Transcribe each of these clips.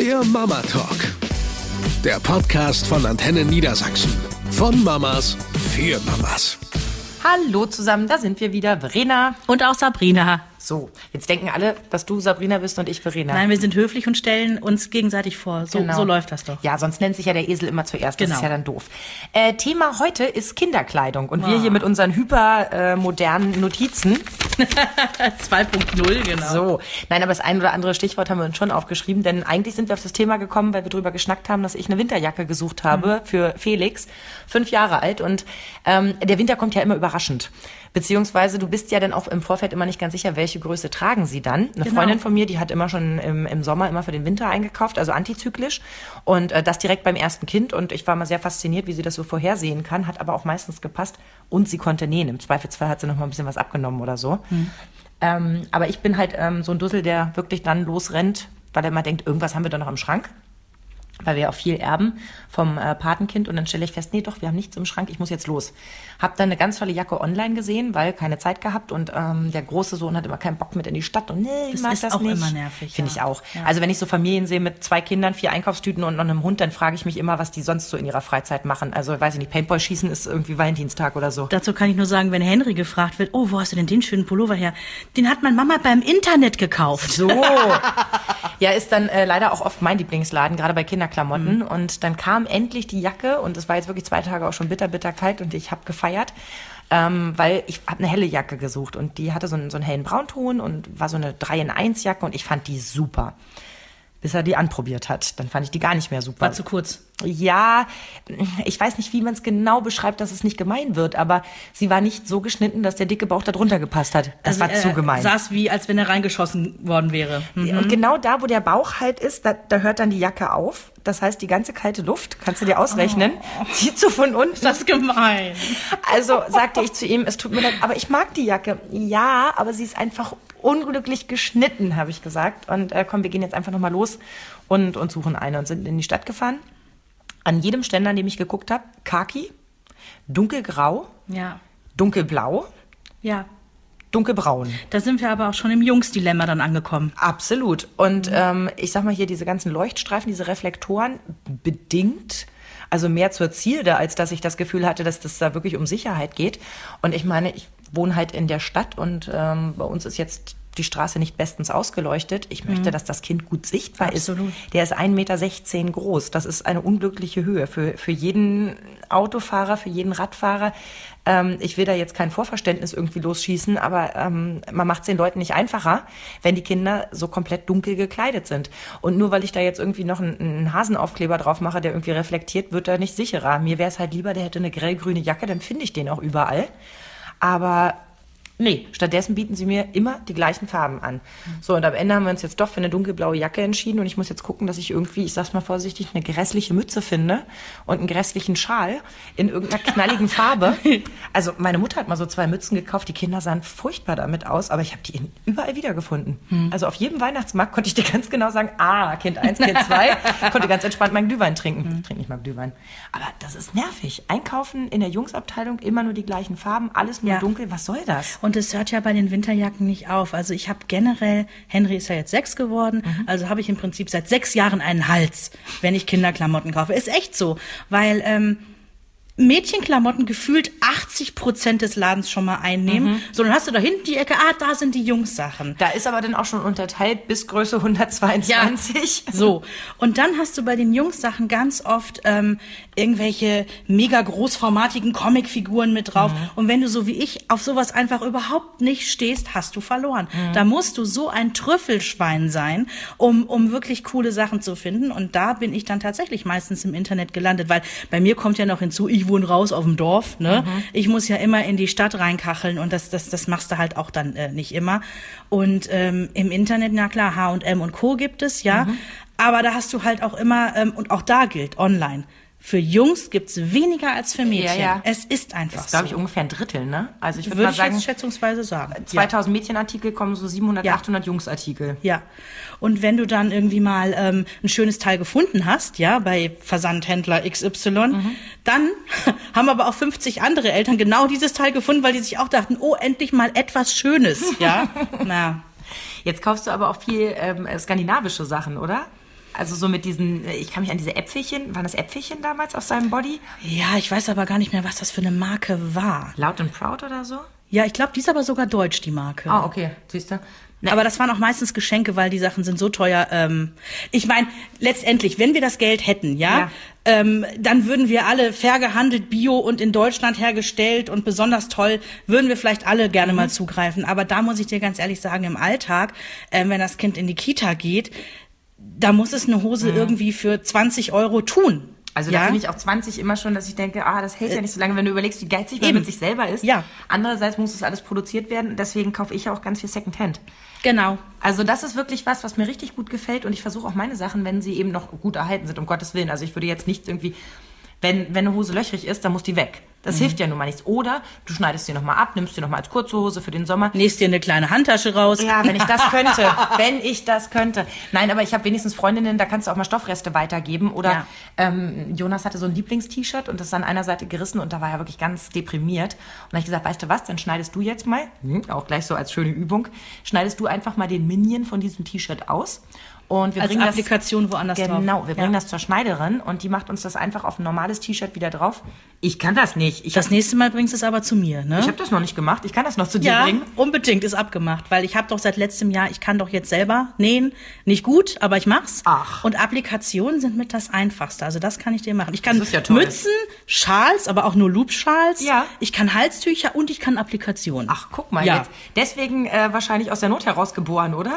Der Mama Talk. Der Podcast von Antenne Niedersachsen. Von Mamas für Mamas. Hallo zusammen, da sind wir wieder. Verena. Und auch Sabrina. So, jetzt denken alle, dass du Sabrina bist und ich Verena. Nein, wir sind höflich und stellen uns gegenseitig vor. So, Genau. so läuft das doch. Ja, sonst nennt sich ja der Esel immer zuerst. Das Genau. ist ja dann doof. Äh, Thema heute ist Kinderkleidung. Und wir Ah. hier mit unseren hypermodernen Notizen. 2.0, genau. So. Nein, aber das ein oder andere Stichwort haben wir uns schon aufgeschrieben, denn eigentlich sind wir auf das Thema gekommen, weil wir drüber geschnackt haben, dass ich eine Winterjacke gesucht habe für Felix, fünf Jahre alt. Und ähm, der Winter kommt ja immer überraschend. Beziehungsweise du bist ja dann auch im Vorfeld immer nicht ganz sicher, welche Größe tragen sie dann. Eine Genau. Freundin von mir, die hat immer schon im, im Sommer immer für den Winter eingekauft, also antizyklisch. Und äh, das direkt beim ersten Kind. Und ich war mal sehr fasziniert, wie sie das so vorhersehen kann, hat aber auch meistens gepasst. Und sie konnte nähen. Im Zweifelsfall hat sie noch mal ein bisschen was abgenommen oder so. Ähm, aber ich bin halt ähm, so ein Dussel, der wirklich dann losrennt, weil er immer denkt, irgendwas haben wir da noch im Schrank. Weil wir ja auch viel erben vom äh, Patenkind und dann stelle ich fest, nee doch, wir haben nichts im Schrank, ich muss jetzt los. Hab dann eine ganz tolle Jacke online gesehen, weil keine Zeit gehabt und ähm, der große Sohn hat immer keinen Bock mit in die Stadt und nee, ich Das mag ist das auch nicht. immer nervig, Finde ja. ich auch. Ja. Also wenn ich so Familien sehe mit zwei Kindern, vier Einkaufstüten und noch einem Hund, dann frage ich mich immer, was die sonst so in ihrer Freizeit machen. Also weiß ich nicht, Paintball schießen ist irgendwie Valentinstag oder so. Dazu kann ich nur sagen, wenn Henry gefragt wird, oh, wo hast du denn den schönen Pullover her? Den hat meine Mama beim Internet gekauft. So. ja, ist dann äh, leider auch oft mein Lieblingsladen, gerade bei Kinderklamotten. Und dann kam endlich die Jacke und es war jetzt wirklich zwei Tage auch schon bitter, bitter kalt und ich habe gefeiert. Ähm, weil ich habe eine helle Jacke gesucht und die hatte so einen, so einen hellen Braunton und war so eine 3 in 1 Jacke und ich fand die super. Bis er die anprobiert hat. Dann fand ich die gar nicht mehr super. War zu kurz. Ja, ich weiß nicht, wie man es genau beschreibt, dass es nicht gemein wird, aber sie war nicht so geschnitten, dass der dicke Bauch da drunter gepasst hat. Das war Also, zu äh, gemein. Saß wie, als wenn er reingeschossen worden wäre. Hm. Und genau da, wo der Bauch halt ist, da, da hört dann die Jacke auf. Das heißt, die ganze kalte Luft, kannst du dir ausrechnen, zieht so von unten. Das ist gemein. Also sagte ich zu ihm, es tut mir leid, aber ich mag die Jacke. Ja, aber sie ist einfach unglücklich geschnitten, habe ich gesagt. Und äh, komm, wir gehen jetzt einfach nochmal los und, und suchen eine und sind in die Stadt gefahren. An jedem Ständer, an dem ich geguckt habe, Khaki, dunkelgrau, Ja. dunkelblau, Ja. dunkelbraun. Da sind wir aber auch schon im Jungsdilemma dann angekommen. Absolut. Und ähm, ich sag mal hier, diese ganzen Leuchtstreifen, diese Reflektoren, bedingt, also mehr zur Zielde, als dass ich das Gefühl hatte, dass das da wirklich um Sicherheit geht. Und ich meine, ich wohne halt in der Stadt und ähm, bei uns ist jetzt die Straße nicht bestens ausgeleuchtet. Ich möchte, dass das Kind gut sichtbar Absolut. ist. Der ist 1,16 Meter groß. Das ist eine unglückliche Höhe für, für jeden Autofahrer, für jeden Radfahrer. Ähm, ich will da jetzt kein Vorverständnis irgendwie losschießen, aber ähm, man macht es den Leuten nicht einfacher, wenn die Kinder so komplett dunkel gekleidet sind. Und nur weil ich da jetzt irgendwie noch einen, einen Hasenaufkleber drauf mache, der irgendwie reflektiert, wird er nicht sicherer. Mir wäre es halt lieber, der hätte eine grellgrüne Jacke, dann finde ich den auch überall. Aber Nee, stattdessen bieten sie mir immer die gleichen Farben an. So, und am Ende haben wir uns jetzt doch für eine dunkelblaue Jacke entschieden und ich muss jetzt gucken, dass ich irgendwie, ich sag's mal vorsichtig, eine grässliche Mütze finde und einen grässlichen Schal in irgendeiner knalligen Farbe. Also meine Mutter hat mal so zwei Mützen gekauft, die Kinder sahen furchtbar damit aus, aber ich habe die überall wiedergefunden. Also auf jedem Weihnachtsmarkt konnte ich dir ganz genau sagen, ah, Kind 1, Kind 2, konnte ganz entspannt meinen Glühwein trinken. Ich trinke nicht mal Glühwein. Aber das ist nervig. Einkaufen in der Jungsabteilung immer nur die gleichen Farben, alles nur Ja. dunkel. Was soll das? Und es hört ja bei den Winterjacken nicht auf. Also ich habe generell, Henry ist ja jetzt sechs geworden, also habe ich im Prinzip seit sechs Jahren einen Hals, wenn ich Kinderklamotten kaufe. Ist echt so, weil ähm, Mädchenklamotten gefühlt 80 Prozent des Ladens schon mal einnehmen. So, dann hast du da hinten die Ecke, ah, da sind die Jungssachen. Da ist aber dann auch schon unterteilt bis Größe 122. So, und dann hast du bei den Jungs-Sachen ganz oft ähm, irgendwelche mega großformatigen Comicfiguren mit drauf. Und wenn du so wie ich auf sowas einfach überhaupt nicht stehst, hast du verloren. Da musst du so ein Trüffelschwein sein, um, um wirklich coole Sachen zu finden. Und da bin ich dann tatsächlich meistens im Internet gelandet, weil bei mir kommt ja noch hinzu, ich wohne raus auf dem Dorf. Ne? Ich muss ja immer in die Stadt reinkacheln und das, das, das machst du halt auch dann äh, nicht immer. Und ähm, im Internet, na klar, H&M und Co. gibt es, ja. Aber da hast du halt auch immer, ähm, und auch da gilt, online. Für Jungs gibt's weniger als für Mädchen. ja. Es ist einfach Das ist, glaube ich, so. ungefähr ein Drittel, ne? Also ich würde Würde mal ich sagen, jetzt schätzungsweise sagen. 2000 Mädchenartikel kommen so 700, Ja. 800 Jungsartikel. Ja. Und wenn du dann irgendwie mal ähm, ein schönes Teil gefunden hast, ja, bei Versandhändler XY, Mhm. dann haben aber auch 50 andere Eltern genau dieses Teil gefunden, weil die sich auch dachten, oh, endlich mal etwas Schönes, ja. Na, Jetzt kaufst du aber auch viel ähm, skandinavische Sachen, oder? Also so mit diesen, ich kann mich an diese Äpfelchen, waren das Äpfelchen damals auf seinem Body? Ja, ich weiß aber gar nicht mehr, was das für eine Marke war. Loud and Proud oder so? Ja, ich glaube, die ist aber sogar deutsch, die Marke. Ah, okay, siehst du. Ne, Aber das waren auch meistens Geschenke, weil die Sachen sind so teuer. Ähm, ich meine, letztendlich, wenn wir das Geld hätten, ja, Ja. Ähm, dann würden wir alle fair gehandelt, bio und in Deutschland hergestellt und besonders toll, würden wir vielleicht alle gerne Mhm. mal zugreifen. Aber da muss ich dir ganz ehrlich sagen, im Alltag, ähm, wenn das Kind in die Kita geht, da muss es eine Hose irgendwie für 20 Euro tun. Mhm. Also ja? da finde ich auch 20 immer schon, dass ich denke, ah, das hält ja nicht so lange, wenn du überlegst, wie geizig man mit sich selber ist. Ja. Andererseits muss das alles produziert werden, deswegen kaufe ich ja auch ganz viel Secondhand. Genau. Also das ist wirklich was, was mir richtig gut gefällt und ich versuche auch meine Sachen, wenn sie eben noch gut erhalten sind, um Gottes Willen. Also ich würde jetzt nicht irgendwie, wenn, wenn eine Hose löchrig ist, dann muss die weg. Das hilft ja nun mal nichts. Oder du schneidest sie nochmal ab, nimmst sie nochmal als kurze Hose für den Sommer. Nächst dir eine kleine Handtasche raus. Ja, wenn ich das könnte. wenn ich das könnte. Nein, aber ich habe wenigstens Freundinnen, da kannst du auch mal Stoffreste weitergeben. Oder Ja. ähm, Jonas hatte so ein Lieblingst-T-Shirt und das ist an einer Seite gerissen und da war er wirklich ganz deprimiert. Und da habe ich gesagt, weißt du was, dann schneidest du jetzt mal, hm, auch gleich so als schöne Übung, schneidest du einfach mal den Minion von diesem T-Shirt aus. Und wir Als bringen Applikation woanders das, drauf. Genau, wir bringen Ja. das zur Schneiderin und die macht uns das einfach auf ein normales T-Shirt wieder drauf. Ich kann das nicht. Ich Das habe nächste Mal bringst du es aber zu mir, ne? hab das noch nicht gemacht. Ich kann das noch zu dir Ja, bringen. unbedingt ist abgemacht, weil ich habe doch seit letztem Jahr, ich kann doch jetzt selber nähen, nicht gut, aber ich mach's. Ach. Und Applikationen sind mit das einfachste, also das kann ich dir machen. Ich kann Das ja. Mützen, Schals, aber auch nur Loopschals. Ja. Ich kann Halstücher und ich kann Applikationen. Ach, guck mal Ja. jetzt. Deswegen äh, wahrscheinlich aus der Not heraus geboren, oder?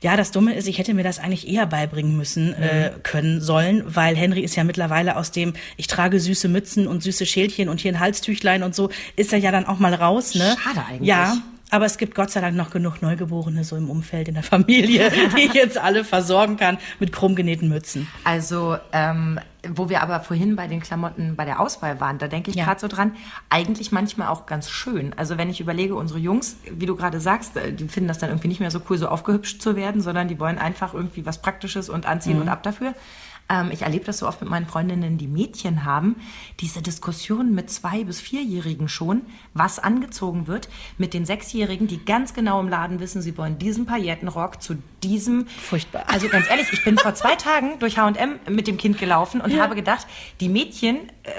Ja, das Dumme ist, ich hätte mir das eigentlich eher beibringen müssen äh, Mhm. können sollen, weil Henry ist ja mittlerweile aus dem, ich trage süße Mützen und süße Schälchen und hier ein Halstüchlein und so, ist er ja dann auch mal raus, ne? Schade eigentlich. Ja. Aber es gibt Gott sei Dank noch genug Neugeborene so im Umfeld in der Familie, die ich jetzt alle versorgen kann mit krumm genähten Mützen. Also, ähm, wo wir aber vorhin bei den Klamotten bei der Auswahl waren, da denke ich Ja. gerade so dran, eigentlich manchmal auch ganz schön. Also wenn ich überlege, unsere Jungs, wie du gerade sagst, äh, die finden das dann irgendwie nicht mehr so cool, so aufgehübscht zu werden, sondern die wollen einfach irgendwie was Praktisches und anziehen und ab dafür. Ähm, ich erlebe das so oft mit meinen Freundinnen, die Mädchen haben, diese Diskussionen mit zwei- bis vierjährigen schon, was angezogen wird, mit den Sechsjährigen, die ganz genau im Laden wissen, sie wollen diesen Paillettenrock zu diesem. Furchtbar. Also ganz ehrlich, ich bin vor zwei Tagen durch H&M mit dem Kind gelaufen und habe gedacht, die Mädchen äh,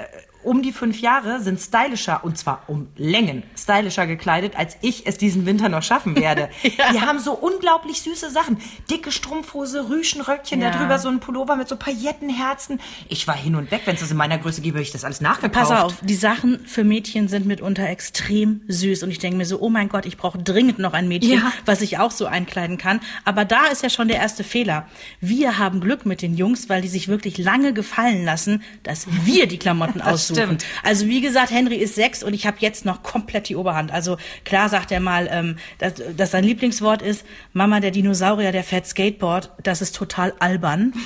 um die fünf Jahre sind stylischer, und zwar um Längen stylischer gekleidet, als ich es diesen Winter noch schaffen werde. Die haben so unglaublich süße Sachen. Dicke Strumpfhose, Rüschenröckchen, Ja. darüber so ein Pullover mit so Paillettenherzen. Ich war hin und weg. Wenn es das in meiner Größe gäbe, hätte ich das alles nachgekauft. Pass auf, die Sachen für Mädchen sind mitunter extrem süß und ich denke mir so, oh mein Gott, ich brauche dringend noch ein Mädchen, Ja. was ich auch so einkleiden kann. Aber da ist ja schon der erste Fehler. Wir haben Glück mit den Jungs, weil die sich wirklich lange gefallen lassen, dass wir die Klamotten aussuchen. Stimmt. Also wie gesagt, Henry ist sechs und ich habe jetzt noch komplett die Oberhand. Also klar sagt er mal, ähm, dass, dass sein Lieblingswort ist, Mama, der Dinosaurier, der fährt Skateboard, das ist total albern.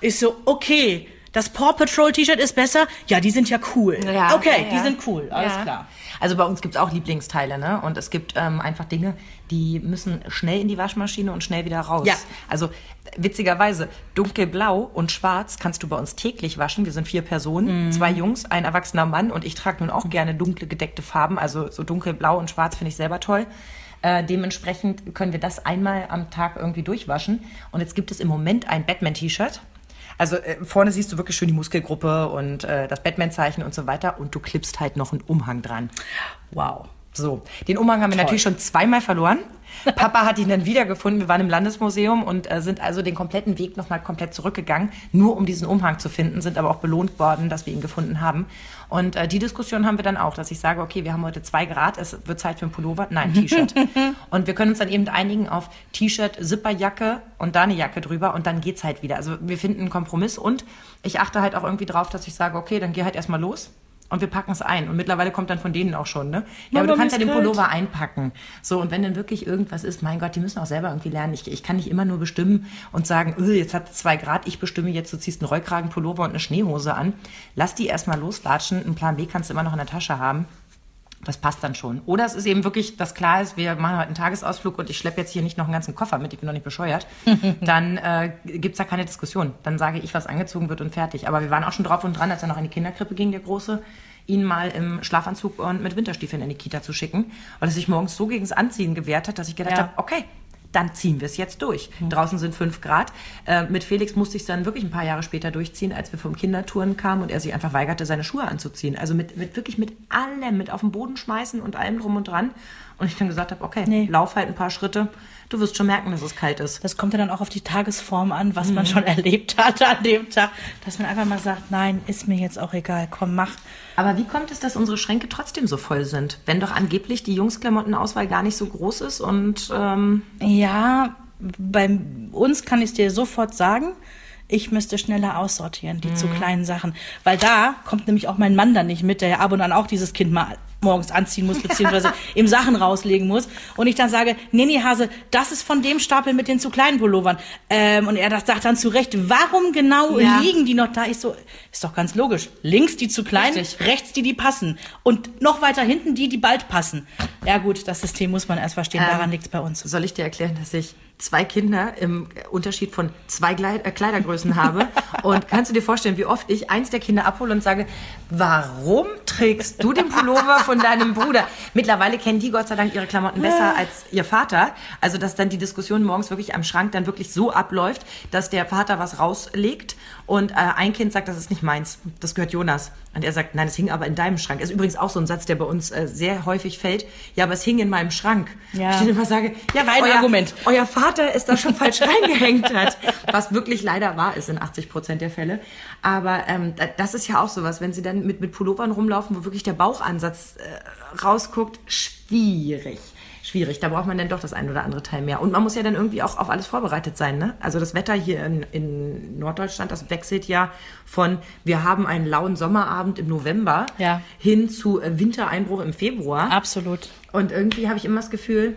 Ist so, okay, das Paw Patrol T-Shirt ist besser. Ja, die sind ja cool. Ja, okay, ja, die ja. sind cool, alles klar. Also bei uns gibt's auch Lieblingsteile, ne? Und es gibt ähm, einfach Dinge, die müssen schnell in die Waschmaschine und schnell wieder raus. Ja. Also witzigerweise, dunkelblau und schwarz kannst du bei uns täglich waschen. Wir sind vier Personen, Mhm. zwei Jungs, ein erwachsener Mann und ich trage nun auch gerne dunkle gedeckte Farben. Also so dunkelblau und schwarz finde ich selber toll. Äh, dementsprechend können wir das einmal am Tag irgendwie durchwaschen. Und jetzt gibt es im Moment ein Batman-T-Shirt. Also äh, vorne siehst du wirklich schön die Muskelgruppe und äh, das Batman-Zeichen und so weiter. Und du klippst halt noch einen Umhang dran. Wow. So, den Umhang haben wir Toll. natürlich schon zweimal verloren. Papa hat ihn dann wiedergefunden. Wir waren im Landesmuseum und äh, sind also den kompletten Weg nochmal komplett zurückgegangen, nur um diesen Umhang zu finden, sind aber auch belohnt worden, dass wir ihn gefunden haben. Und äh, die Diskussion haben wir dann auch, dass ich sage, okay, wir haben heute zwei Grad, es wird Zeit für ein Pullover, nein, T-Shirt. und wir können uns dann eben einigen auf T-Shirt, Zipperjacke und da eine Jacke drüber und dann geht's halt wieder. Also wir finden einen Kompromiss und ich achte halt auch irgendwie drauf, dass ich sage, okay, dann geh halt erstmal los. Und wir packen es ein. Und mittlerweile kommt dann von denen auch schon, ne? Ja, aber Mama, du kannst ja den ist kalt. Pullover einpacken. So, und wenn dann wirklich irgendwas ist, mein Gott, die müssen auch selber irgendwie lernen. Ich, ich kann nicht immer nur bestimmen und sagen, öh, jetzt hat es zwei Grad, ich bestimme jetzt, du ziehst einen Rollkragenpullover und eine Schneehose an. Lass die erstmal loslatschen. Einen Plan B kannst du immer noch in der Tasche haben. Das passt dann schon. Oder es ist eben wirklich, dass klar ist, wir machen heute einen Tagesausflug und ich schleppe jetzt hier nicht noch einen ganzen Koffer mit, ich bin noch nicht bescheuert. Dann äh, gibt's da keine Diskussion. Dann sage ich, was angezogen wird und fertig. Aber wir waren auch schon drauf und dran, als er noch in die Kinderkrippe ging, der Große, ihn mal im Schlafanzug und mit Winterstiefeln in die Kita zu schicken, weil er sich morgens so gegens Anziehen gewehrt hat, dass ich gedacht Ja. habe, okay, dann ziehen wir es jetzt durch. Mhm. Draußen sind fünf Grad. Äh, mit Felix musste ich es dann wirklich ein paar Jahre später durchziehen, als wir vom Kindertouren kamen und er sich einfach weigerte, seine Schuhe anzuziehen. Also mit, mit wirklich mit allem, mit auf den Boden schmeißen und allem drum und dran. Und ich dann gesagt habe, okay, nee. lauf halt ein paar Schritte. Du wirst schon merken, dass es kalt ist. Das kommt ja dann auch auf die Tagesform an, was mhm. man schon erlebt hat an dem Tag. Dass man einfach mal sagt, nein, ist mir jetzt auch egal, komm, mach. Aber wie kommt es, dass unsere Schränke trotzdem so voll sind? Wenn doch angeblich die Jungsklamottenauswahl gar nicht so groß ist und... Ähm ja, bei uns kann ich es dir sofort sagen ich müsste schneller aussortieren, die mhm. zu kleinen Sachen. Weil da kommt nämlich auch mein Mann dann nicht mit, der ja ab und an auch dieses Kind mal morgens anziehen muss, beziehungsweise ihm Sachen rauslegen muss. Und ich dann sage, nee, nee, Hase, das ist von dem Stapel mit den zu kleinen Pullovern. Ähm, und er das sagt dann zu Recht, warum genau ja. liegen die noch da? Ich so, ist doch ganz logisch. Links die zu kleinen, Richtig. rechts die, die passen. Und noch weiter hinten die, die bald passen. Ja gut, das System muss man erst verstehen, ähm, daran liegt es bei uns. Soll ich dir erklären, dass ich zwei Kinder im Unterschied von zwei äh, Kleidergrößen habe. Und kannst du dir vorstellen, wie oft ich eins der Kinder abhole und sage, warum trägst du den Pullover von deinem Bruder? Mittlerweile kennen die Gott sei Dank ihre Klamotten besser als ihr Vater. Also, dass dann die Diskussion morgens wirklich am Schrank dann wirklich so abläuft, dass der Vater was rauslegt und äh, ein Kind sagt, das ist nicht meins, das gehört Jonas. Und er sagt, nein, es hing aber in deinem Schrank. Das ist übrigens auch so ein Satz, der bei uns äh, sehr häufig fällt. Ja, aber es hing in meinem Schrank. Ja. Ich dann immer sage, ja, Kein euer, Argument. euer Vater ist da schon falsch reingehängt hat. Was wirklich leider wahr ist in 80 Prozent der Fälle. Aber ähm, das ist ja auch sowas, wenn sie dann mit, mit Pullovern rumlaufen, wo wirklich der Bauchansatz äh, rausguckt, schwierig schwierig. Da braucht man dann doch das ein oder andere Teil mehr. Und man muss ja dann irgendwie auch auf alles vorbereitet sein. Ne? Also das Wetter hier in, in Norddeutschland, das wechselt ja von, wir haben einen lauen Sommerabend im November ja. hin zu äh, Wintereinbruch im Februar. Absolut. Und irgendwie habe ich immer das Gefühl,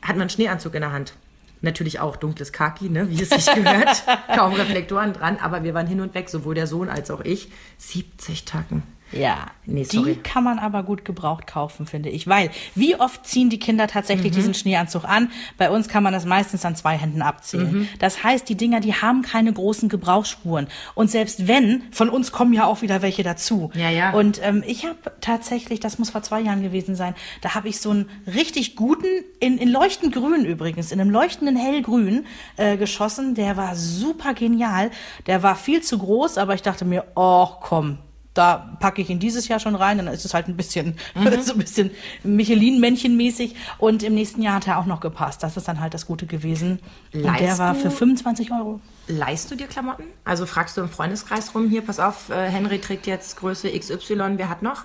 hat man einen Schneeanzug in der Hand. Natürlich auch dunkles Kaki, ne, wie es sich gehört. Kaum Reflektoren dran, aber wir waren hin und weg, sowohl der Sohn als auch ich. 70 Tacken. Ja, nee, die kann man aber gut gebraucht kaufen, finde ich. Weil, wie oft ziehen die Kinder tatsächlich mhm. diesen Schneeanzug an? Bei uns kann man das meistens an zwei Händen abzählen. Mhm. Das heißt, die Dinger, die haben keine großen Gebrauchsspuren. Und selbst wenn, von uns kommen ja auch wieder welche dazu. Ja, ja. Und ähm, ich habe tatsächlich, das muss vor zwei Jahren gewesen sein, da habe ich so einen richtig guten, in, in leuchtend grün übrigens, in einem leuchtenden hellgrün äh, geschossen. Der war super genial. Der war viel zu groß, aber ich dachte mir, oh komm, da packe ich ihn dieses Jahr schon rein, dann ist es halt ein bisschen, mhm. so ein bisschen Michelin-Männchen-mäßig. Und im nächsten Jahr hat er auch noch gepasst. Das ist dann halt das Gute gewesen. Leist und der war für 25 Euro leihst du dir Klamotten? Also fragst du im Freundeskreis rum, hier, pass auf, äh, Henry trägt jetzt Größe XY, wer hat noch?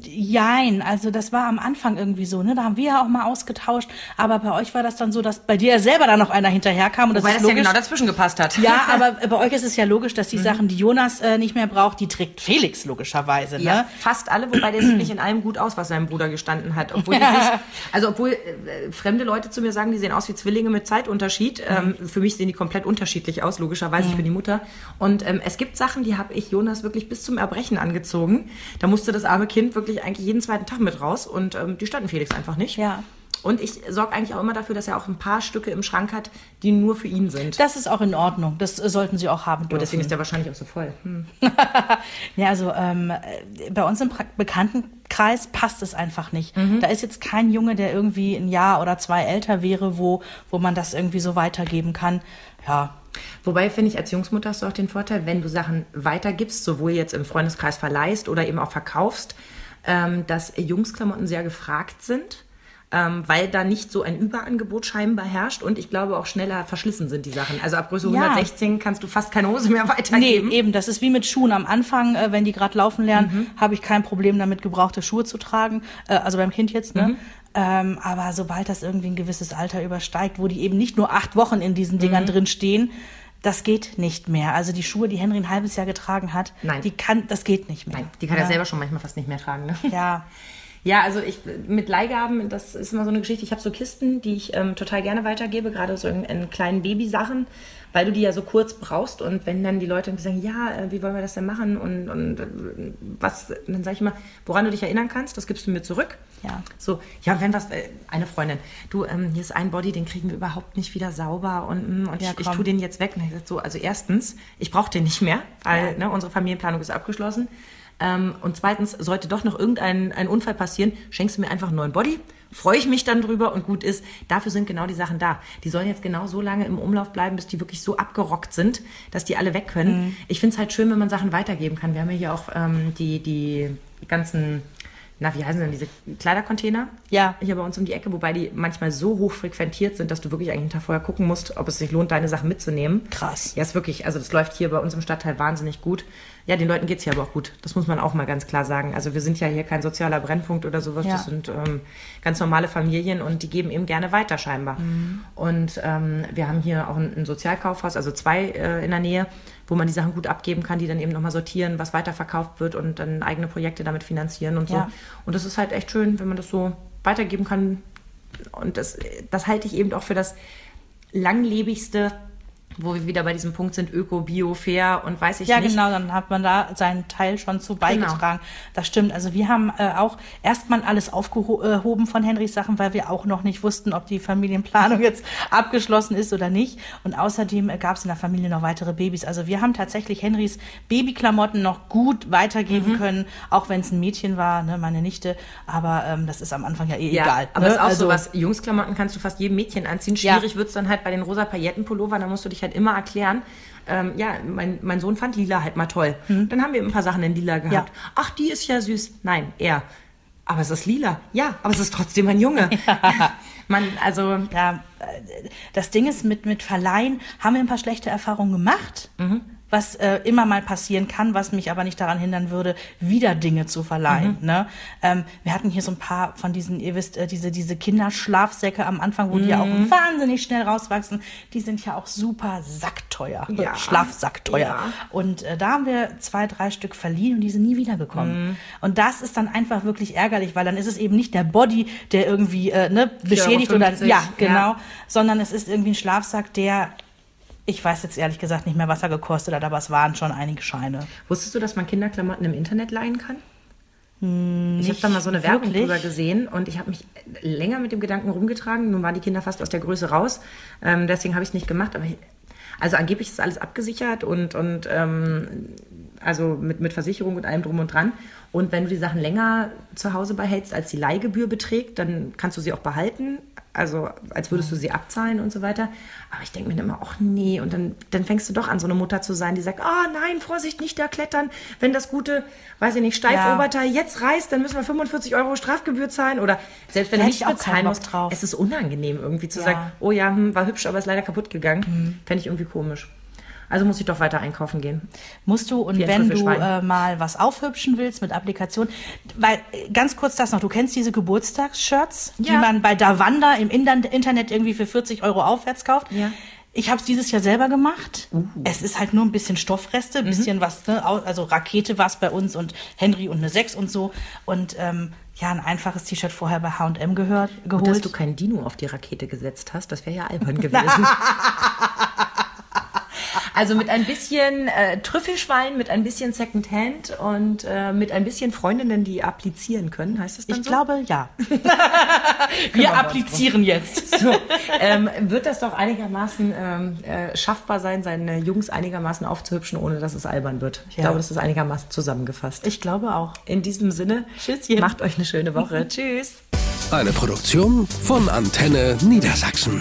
Jein, also das war am Anfang irgendwie so, ne? Da haben wir ja auch mal ausgetauscht, aber bei euch war das dann so, dass bei dir selber da noch einer hinterherkam und das Wobei das logisch. ja genau dazwischen gepasst hat. Ja, aber bei euch ist es ja logisch, dass die mhm. Sachen, die Jonas äh, nicht mehr braucht, die trägt Felix logischerweise, ne? Ja, fast alle, wobei der sieht nicht in allem gut aus, was sein Bruder gestanden hat. Obwohl die sich, also obwohl äh, fremde Leute zu mir sagen, die sehen aus wie Zwillinge mit Zeitunterschied. Mhm. Ähm, für mich sehen die komplett unterschiedlich aus, logischerweise. Mhm. Ich bin die Mutter. Und ähm, es gibt Sachen, die habe ich Jonas wirklich bis zum Erbrechen angezogen. Da musste das arme Kind wirklich eigentlich jeden zweiten Tag mit raus und ähm, die standen Felix einfach nicht. Ja. Und ich sorge eigentlich auch immer dafür, dass er auch ein paar Stücke im Schrank hat, die nur für ihn sind. Das ist auch in Ordnung. Das äh, sollten Sie auch haben dürfen. Oh, deswegen ist der wahrscheinlich auch so voll. Hm. ja, also ähm, bei uns im Bekanntenkreis passt es einfach nicht. Mhm. Da ist jetzt kein Junge, der irgendwie ein Jahr oder zwei älter wäre, wo, wo man das irgendwie so weitergeben kann. Ja, Wobei finde ich, als Jungsmutter hast du auch den Vorteil, wenn du Sachen weitergibst, sowohl jetzt im Freundeskreis verleihst oder eben auch verkaufst, ähm, dass Jungsklamotten sehr gefragt sind. Ähm, weil da nicht so ein Überangebot scheinbar herrscht und ich glaube auch schneller verschlissen sind die Sachen. Also ab Größe ja. 116 kannst du fast keine Hose mehr weitergeben. Nee, eben, das ist wie mit Schuhen. Am Anfang, äh, wenn die gerade laufen lernen, mhm. habe ich kein Problem damit, gebrauchte Schuhe zu tragen. Äh, also beim Kind jetzt, ne? Mhm. Ähm, aber sobald das irgendwie ein gewisses Alter übersteigt, wo die eben nicht nur acht Wochen in diesen Dingern mhm. drin stehen, das geht nicht mehr. Also die Schuhe, die Henry ein halbes Jahr getragen hat, Nein. die kann, das geht nicht mehr. Nein, die kann ja. er selber schon manchmal fast nicht mehr tragen. Ne? Ja. Ja, also ich mit Leihgaben, das ist immer so eine Geschichte. Ich habe so Kisten, die ich ähm, total gerne weitergebe, gerade so in, in kleinen Babysachen weil du die ja so kurz brauchst und wenn dann die Leute sagen, ja, äh, wie wollen wir das denn machen und, und äh, was, dann sage ich immer, woran du dich erinnern kannst, das gibst du mir zurück. Ja. So, ja, wenn was, äh, eine Freundin, du, ähm, hier ist ein Body, den kriegen wir überhaupt nicht wieder sauber und, mm, und ja, ich, ich tue den jetzt weg. Und ich sage so, also erstens, ich brauche den nicht mehr, weil ja. ne, unsere Familienplanung ist abgeschlossen. Ähm, und zweitens, sollte doch noch irgendein ein Unfall passieren, schenkst du mir einfach einen neuen Body. Freue ich mich dann drüber und gut ist. Dafür sind genau die Sachen da. Die sollen jetzt genau so lange im Umlauf bleiben, bis die wirklich so abgerockt sind, dass die alle weg können. Mhm. Ich finde es halt schön, wenn man Sachen weitergeben kann. Wir haben ja hier auch ähm, die, die ganzen na, wie heißen denn diese Kleidercontainer? Ja. Hier bei uns um die Ecke, wobei die manchmal so hoch frequentiert sind, dass du wirklich eigentlich einen Tag vorher gucken musst, ob es sich lohnt, deine Sachen mitzunehmen. Krass. Ja, ist wirklich, also das läuft hier bei uns im Stadtteil wahnsinnig gut. Ja, den Leuten geht's hier aber auch gut. Das muss man auch mal ganz klar sagen. Also wir sind ja hier kein sozialer Brennpunkt oder sowas. Ja. Das sind ähm, ganz normale Familien und die geben eben gerne weiter scheinbar. Mhm. Und ähm, wir haben hier auch ein, ein Sozialkaufhaus, also zwei äh, in der Nähe, wo man die Sachen gut abgeben kann, die dann eben nochmal sortieren, was weiterverkauft wird und dann eigene Projekte damit finanzieren und so. Ja. Und das ist halt echt schön, wenn man das so weitergeben kann. Und das, das halte ich eben auch für das langlebigste wo wir wieder bei diesem Punkt sind, Öko, Bio, Fair und weiß ich ja, nicht. Genau. genau, dann hat man da seinen Teil schon zu beigetragen. Das stimmt. Also wir haben äh, auch erstmal alles aufgehoben von Henrys Sachen, weil wir auch noch nicht wussten, ob die Familienplanung jetzt abgeschlossen ist oder nicht. Und außerdem äh, gab es in der Familie noch weitere Babys. Also wir haben tatsächlich Henrys Babyklamotten noch gut weitergeben Mhm. können, auch wenn es ein Mädchen war, ne, meine Nichte. Aber ähm, das ist am Anfang ja eh Ja, egal. aber ne? es ist auch also, so was, Jungsklamotten kannst du fast jedem Mädchen anziehen. Ja. Schwierig wird's dann halt bei den rosa Paillettenpullovern, da musst du dich halt immer erklären. Ähm, ja, mein, mein Sohn fand lila halt mal toll. Dann haben wir ein paar Sachen in lila gehabt. Mhm. Ja. Ach, die ist ja süß. Nein, er. Aber es ist lila. Ja, aber es ist trotzdem ein Junge. Man, also, Ja, äh, das Ding ist, mit, mit Verleihen haben wir ein paar schlechte Erfahrungen gemacht, was äh, immer mal passieren kann, was mich aber nicht daran hindern würde, wieder Dinge zu verleihen. Ne? Ähm, wir hatten hier so ein paar von diesen, ihr wisst, äh, diese, diese Kinderschlafsäcke am Anfang, wo die ja auch wahnsinnig schnell rauswachsen, die sind ja auch super sackteuer, Ja. Schlafsackteuer. Ja. Und äh, da haben wir zwei, drei Stück verliehen und die sind nie wiedergekommen. Und das ist dann einfach wirklich ärgerlich, weil dann ist es eben nicht der Body, der irgendwie äh, ne, beschädigt oder 4,50 ja, genau, ja. sondern es ist irgendwie ein Schlafsack, der ich weiß jetzt ehrlich gesagt nicht mehr, was er gekostet hat, aber es waren schon einige Scheine. wusstest du, dass man Kinderklamotten im Internet leihen kann? ich habe Hm, da mal so eine Werbung wirklich. drüber gesehen und ich habe mich länger mit dem Gedanken rumgetragen. Nun waren die Kinder fast aus der Größe raus, ähm, deswegen habe ich es nicht gemacht. Aber ich, also angeblich ist alles abgesichert und, und ähm, also mit, mit Versicherung und allem drum und dran. Und wenn du die Sachen länger zu Hause behältst, als die Leihgebühr beträgt, dann kannst du sie auch behalten. Also als würdest du sie abzahlen und so weiter. Aber ich denke mir dann immer, ach nee. Und dann, dann fängst du doch an, so eine Mutter zu sein, die sagt, ah nein, Vorsicht, nicht da klettern. Wenn das gute, weiß ich nicht, Steifoberteil jetzt reißt, dann müssen wir 45 Euro Strafgebühr zahlen. Oder selbst wenn du nicht bezahlen musst, drauf. es ist unangenehm irgendwie zu Ja. sagen, oh ja, hm, war hübsch, aber ist leider kaputt gegangen. Fände ich irgendwie komisch. Also muss ich doch weiter einkaufen gehen. Musst du, und wenn du äh, mal was aufhübschen willst mit Applikation, weil ganz kurz das noch, du kennst diese Geburtstagsshirts, die Ja. man bei Davanda im Internet irgendwie für 40 Euro aufwärts kauft. Ja. Ich habe es dieses Jahr selber gemacht. Es ist halt nur ein bisschen Stoffreste, ein bisschen was, ne? also Rakete war es bei uns und Henry und eine 6 und so. Und ähm, ja, ein einfaches T-Shirt vorher bei H&M gehört, Und dass geholt. du keinen Dino auf die Rakete gesetzt hast, das wäre ja albern gewesen. Also mit ein bisschen äh, Trüffelschwein, mit ein bisschen Secondhand und äh, mit ein bisschen Freundinnen, die applizieren können, heißt das dann ich so? glaube, ja. wir applizieren jetzt. So, ähm, wird das doch einigermaßen ähm, äh, schaffbar sein, seine Jungs einigermaßen aufzuhübschen, ohne dass es albern wird. Ich Ja. glaube, das ist einigermaßen zusammengefasst. Ich glaube auch. In diesem Sinne, Tschüsschen. macht euch eine schöne Woche. Tschüss. Eine Produktion von Antenne Niedersachsen.